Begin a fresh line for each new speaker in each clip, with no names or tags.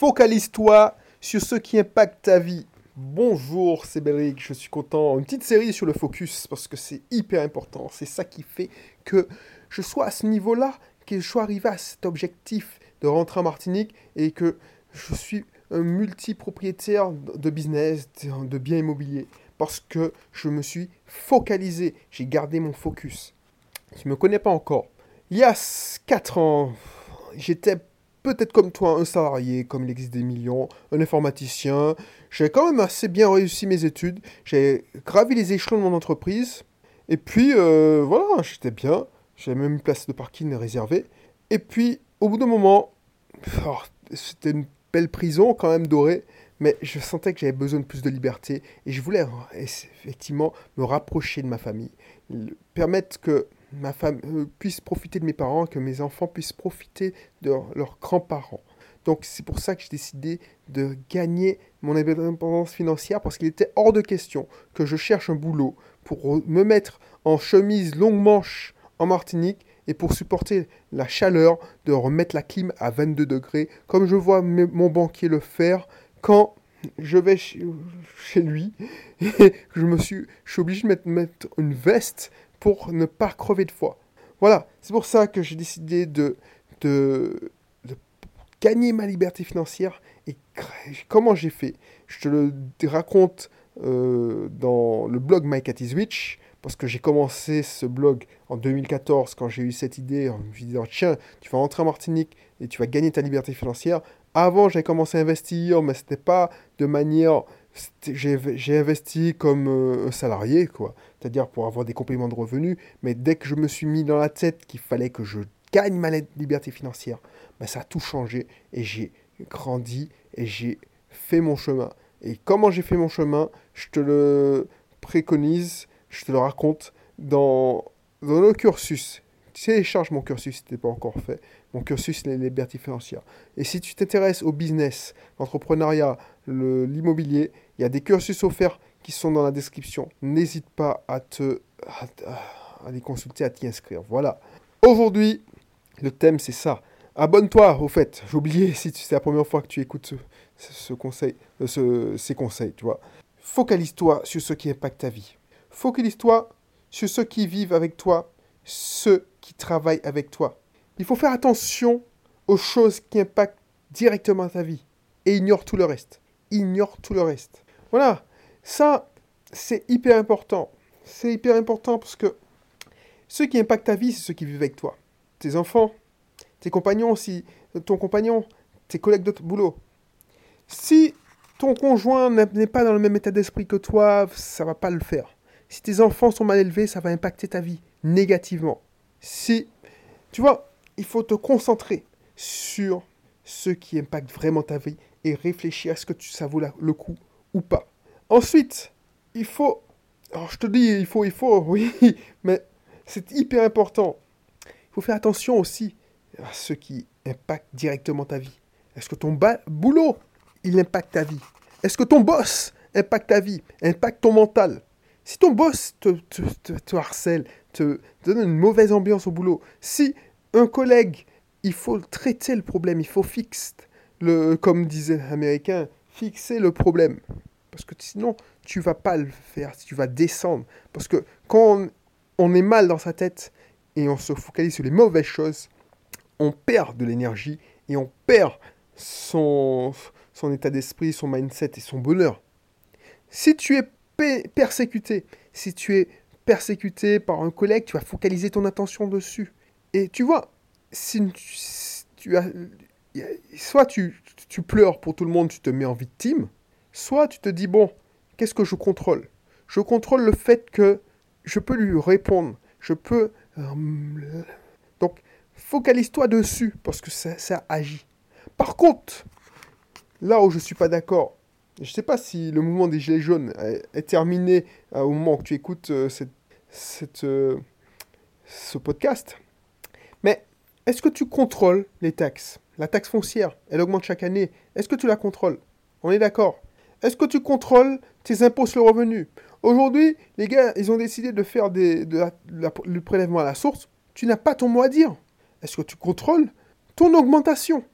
Focalise-toi sur ce qui impacte ta vie. Bonjour, c'est Belric, je suis content. Une petite série sur le focus parce que c'est hyper important. C'est ça qui fait que je sois à ce niveau-là, que je sois arrivé à cet objectif de rentrer en Martinique et que je suis un multipropriétaire de business, de biens immobiliers. Parce que je me suis focalisé, j'ai gardé mon focus. Tu ne me connais pas encore. Il y a 4 ans, j'étais peut-être comme toi, un salarié, comme il existe des millions, un informaticien. J'ai quand même assez bien réussi mes études. J'ai gravi les échelons de mon entreprise. Et puis, euh, voilà, j'étais bien. J'avais même une place de parking réservée. Et puis, au bout d'un moment, oh, c'était une belle prison quand même dorée. Mais je sentais que j'avais besoin de plus de liberté. Et je voulais effectivement me rapprocher de ma famille. Permettre que ma femme euh, puisse profiter de mes parents, que mes enfants puissent profiter de leurs grands-parents. Donc c'est pour ça que j'ai décidé de gagner mon indépendance financière parce qu'il était hors de question que je cherche un boulot pour me mettre en chemise longue manche en Martinique et pour supporter la chaleur de remettre la clim à 22 degrés comme je vois mon banquier le faire quand je vais chez, lui et je me suis, je suis obligé de mettre une veste pour ne pas crever de foi. Voilà, c'est pour ça que j'ai décidé de, de, gagner ma liberté financière. Et comment j'ai fait Je te le raconte euh, dans le blog My Cat is Rich, parce que j'ai commencé ce blog en 2014 quand j'ai eu cette idée en me disant tiens, tu vas rentrer en Martinique et tu vas gagner ta liberté financière. Avant, j'ai commencé à investir, mais ce n'était pas de manière j'ai investi comme euh, salarié, quoi. C'est-à-dire pour avoir des compléments de revenus. Mais dès que je me suis mis dans la tête qu'il fallait que je gagne ma liberté financière, ben ça a tout changé et j'ai grandi et j'ai fait mon chemin. Et comment j'ai fait mon chemin, je te le préconise, je te le raconte dans, dans le cursus. Télécharge mon cursus si ce n'est pas encore fait. Mon cursus, les libertés financières. Et si tu t'intéresses au business, l'entrepreneuriat, l'immobilier, il y a des cursus offerts qui sont dans la description. N'hésite pas à te à, les consulter, à t'y inscrire. Voilà. Aujourd'hui, le thème c'est ça. Abonne-toi, au fait. J'ai oublié si c'est la première fois que tu écoutes ce, conseil, euh, ce, ces conseils, tu vois. Focalise-toi sur ce qui impacte ta vie. Focalise-toi sur ceux qui vivent avec toi, ceux qui travaillent avec toi. Il faut faire attention aux choses qui impactent directement ta vie et ignore tout le reste. Ignore tout le reste. Voilà, ça, c'est hyper important. C'est hyper important parce que ceux qui impactent ta vie, c'est ceux qui vivent avec toi. Tes enfants, tes compagnons aussi, ton compagnon, tes collègues de boulot. Si ton conjoint n'est pas dans le même état d'esprit que toi, ça va pas le faire. Si tes enfants sont mal élevés, ça va impacter ta vie négativement. Si, tu vois, il faut te concentrer sur ce qui impacte vraiment ta vie et réfléchir à ce que ça vaut le coup ou pas. Ensuite, il faut. Alors, je te dis, il faut, il faut, oui, mais c'est hyper important. Il faut faire attention aussi à ce qui impacte directement ta vie. Est-ce que ton boulot, il impacte ta vie? Est-ce que ton boss impacte ta vie, impacte ton mental? Si ton boss te, harcèle, te donne une mauvaise ambiance au boulot, si un collègue, il faut traiter le problème, il faut fixer, le, comme disait l'américain, fixer le problème. Parce que sinon, tu vas pas le faire, tu vas descendre. Parce que quand on, est mal dans sa tête et on se focalise sur les mauvaises choses, on perd de l'énergie et on perd son, son état d'esprit, son mindset et son bonheur. Si tu es persécuté, si tu es persécuté par un collègue, tu vas focaliser ton attention dessus. Et tu vois, si tu as, soit tu, tu pleures pour tout le monde, tu te mets en victime, Soit tu te dis, bon, qu'est-ce que je contrôle? Je contrôle le fait que je peux lui répondre. Je peux... Euh, donc, focalise-toi dessus, parce que ça, agit. Par contre, là où je ne suis pas d'accord, je ne sais pas si le mouvement des Gilets jaunes est, terminé euh, au moment où tu écoutes euh, cette, ce podcast, mais est-ce que tu contrôles les taxes? La taxe foncière, elle augmente chaque année. Est-ce que tu la contrôles? On est d'accord est-ce que tu contrôles tes impôts sur le revenu? Aujourd'hui, les gars, ils ont décidé de faire le prélèvement à la source. Tu n'as pas ton mot à dire. Est-ce que tu contrôles ton augmentation?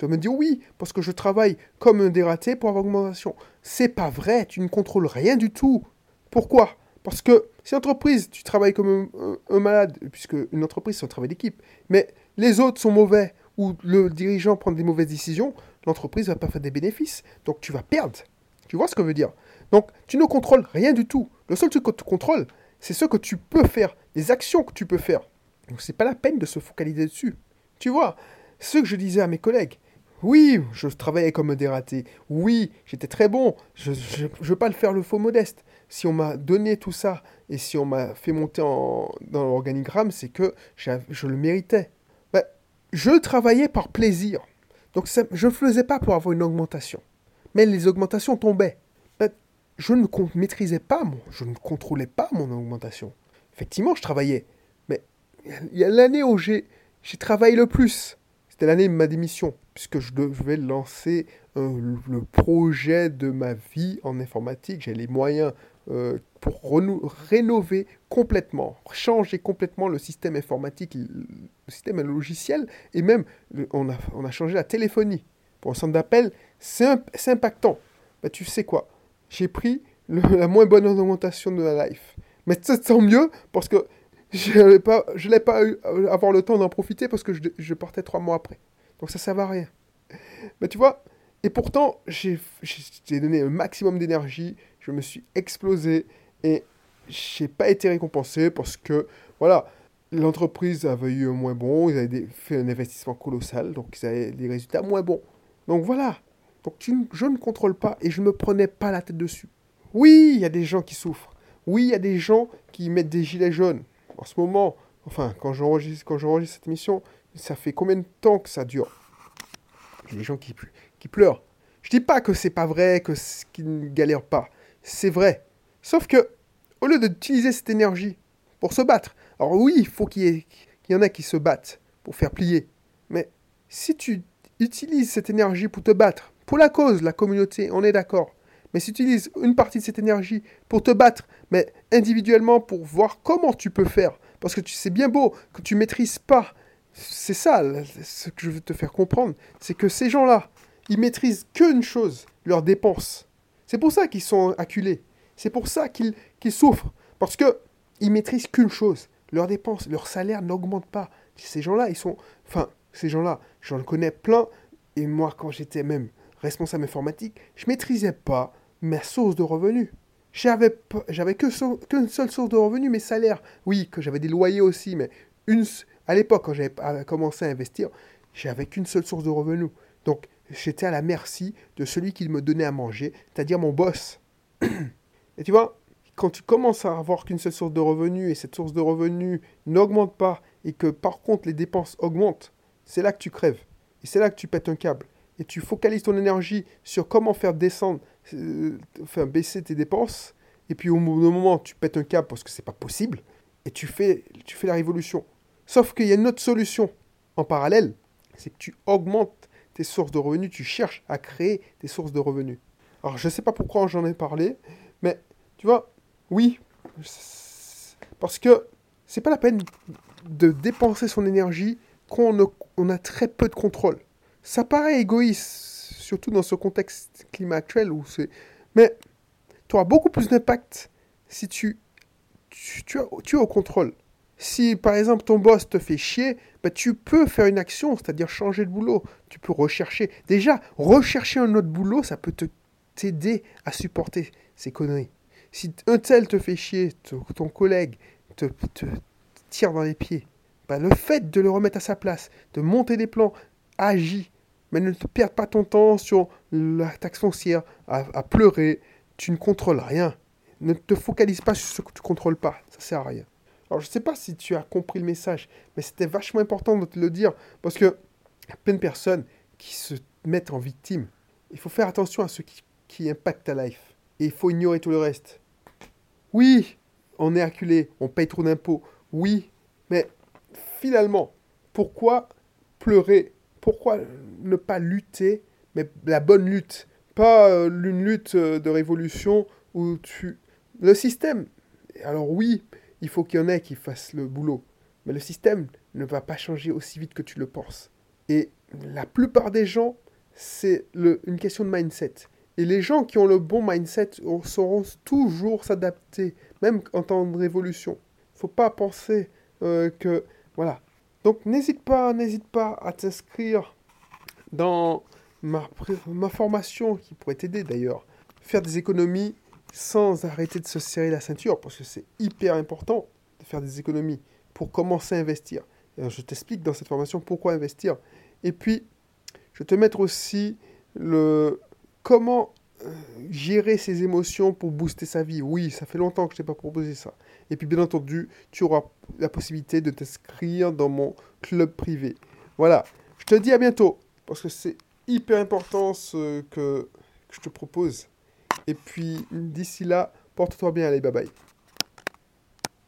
Tu vas me dire oui, parce que je travaille comme un dératé pour avoir augmentation. C'est pas vrai, tu ne contrôles rien du tout. Pourquoi? Parce que si entreprise, tu travailles comme un, malade, puisque une entreprise, c'est un travail d'équipe, mais les autres sont mauvais, ou le dirigeant prend des mauvaises décisions, l'entreprise va pas faire des bénéfices. Donc tu vas perdre. Tu vois ce que je veux dire? Donc tu ne contrôles rien du tout. Le seul truc que tu contrôles, c'est ce que tu peux faire, les actions que tu peux faire. Donc c'est pas la peine de se focaliser dessus. Tu vois, ce que je disais à mes collègues. Oui, je travaillais comme un dératé. Oui, j'étais très bon. Je ne veux pas le faire le faux modeste. Si on m'a donné tout ça et si on m'a fait monter dans l'organigramme, c'est que je le méritais. Ben, je travaillais par plaisir. Donc je ne faisais pas pour avoir une augmentation. Mais les augmentations tombaient. Ben, je ne maîtrisais pas, mon, je ne contrôlais pas mon augmentation. Effectivement, je travaillais. Mais il y a l'année où j'ai travaillé le plus. C'était l'année de ma démission, puisque je devais lancer euh, le projet de ma vie en informatique. J'ai les moyens euh, pour rénover complètement, changer complètement le système informatique, le système logiciel, et même on a, on a changé la téléphonie. Pour un centre d'appel, c'est impactant. Bah, tu sais quoi? J'ai pris la moins bonne augmentation de la life. Mais ça tant mieux, parce que je n'allais pas, pas eu, euh, avoir le temps d'en profiter parce que je, je, partais trois mois après. Donc ça servait à rien. Mais tu vois, et pourtant, j'ai donné un maximum d'énergie, je me suis explosé et j'ai pas été récompensé parce que, voilà, l'entreprise avait eu un moins bon, ils avaient fait un investissement colossal, donc ils avaient des résultats moins bons. Donc voilà, donc je ne contrôle pas et je ne me prenais pas la tête dessus. Oui, il y a des gens qui souffrent. Oui, il y a des gens qui mettent des gilets jaunes en ce moment, enfin, quand quand j'enregistre cette émission, ça fait combien de temps que ça dure? Il y a des gens qui, pleurent. Je dis pas que c'est pas vrai, que qu'ils ne galèrent pas. C'est vrai. Sauf que, au lieu d'utiliser cette énergie pour se battre, alors oui, il faut qu'il y, en ait qui se battent pour faire plier. Mais si tu utilises cette énergie pour te battre, pour la cause, la communauté, on est d'accord. Mais si tu utilises une partie de cette énergie pour te battre, mais individuellement pour voir comment tu peux faire, parce que c'est bien beau que tu maîtrises pas. C'est ça ce que je veux te faire comprendre, c'est que ces gens-là, ils maîtrisent qu'une chose, leurs dépenses. C'est pour ça qu'ils sont acculés. C'est pour ça qu'ils souffrent, parce que ils maîtrisent qu'une chose, leurs dépenses, leur salaire n'augmente pas. Ces gens-là, ils sont, enfin, ces gens-là, j'en connais plein. Et moi, quand j'étais même responsable informatique, je maîtrisais pas ma source de revenus. J'avais, que qu'une seule source de revenus, mes salaires. Oui, que j'avais des loyers aussi, mais une, à l'époque, quand j'avais commencé à investir, j'avais qu'une seule source de revenus. Donc, j'étais à la merci de celui qui me donnait à manger, c'est-à-dire mon boss. et tu vois, quand tu commences à avoir qu'une seule source de revenus et cette source de revenus n'augmente pas et que par contre les dépenses augmentent, c'est là que tu crèves. Et c'est là que tu pètes un câble. Et tu focalises ton énergie sur comment faire descendre euh, enfin, baisser tes dépenses, et puis au moment tu pètes un câble parce que c'est pas possible, et tu fais, tu fais la révolution. Sauf qu'il y a une autre solution en parallèle, c'est que tu augmentes tes sources de revenus, tu cherches à créer des sources de revenus. Alors je sais pas pourquoi j'en ai parlé, mais tu vois, oui, parce que c'est pas la peine de dépenser son énergie quand on a très peu de contrôle. Ça paraît égoïste surtout dans ce contexte climat actuel où c'est. Mais tu auras beaucoup plus d'impact si tu, tu, tu, as, tu au contrôle. Si par exemple ton boss te fait chier, bah, tu peux faire une action, c'est-à-dire changer de boulot. Tu peux rechercher. Déjà, rechercher un autre boulot, ça peut te t'aider à supporter ces conneries. Si un tel te fait chier, ton collègue te, tire dans les pieds, bah, le fait de le remettre à sa place, de monter des plans, agis mais ne te perds pas ton temps sur la taxe foncière à, pleurer. Tu ne contrôles rien. Ne te focalise pas sur ce que tu ne contrôles pas. Ça sert à rien. Alors, je ne sais pas si tu as compris le message, mais c'était vachement important de te le dire parce que y a plein de personnes qui se mettent en victime. Il faut faire attention à ce qui, impacte ta life. Et il faut ignorer tout le reste. Oui, on est acculé, on paye trop d'impôts. Oui, mais finalement, pourquoi pleurer? Pourquoi ne pas lutter, mais la bonne lutte Pas euh, une lutte euh, de révolution où tu... Le système, alors oui, il faut qu'il y en ait qui fassent le boulot, mais le système ne va pas changer aussi vite que tu le penses. Et la plupart des gens, c'est une question de mindset. Et les gens qui ont le bon mindset sauront toujours s'adapter, même en temps de révolution. Faut pas penser euh, que... Voilà. Donc n'hésite pas, n'hésite pas à t'inscrire dans ma formation qui pourrait t'aider d'ailleurs. Faire des économies sans arrêter de se serrer la ceinture, parce que c'est hyper important de faire des économies pour commencer à investir. je t'explique dans cette formation pourquoi investir. Et puis, je vais te mettre aussi le comment euh, gérer ses émotions pour booster sa vie. Oui, ça fait longtemps que je t'ai pas proposé ça. Et puis, bien entendu, tu auras la possibilité de t'inscrire dans mon club privé. Voilà. Je te dis à bientôt, parce que c'est hyper important ce que, que je te propose. Et puis, d'ici là, porte-toi bien. Allez, bye bye.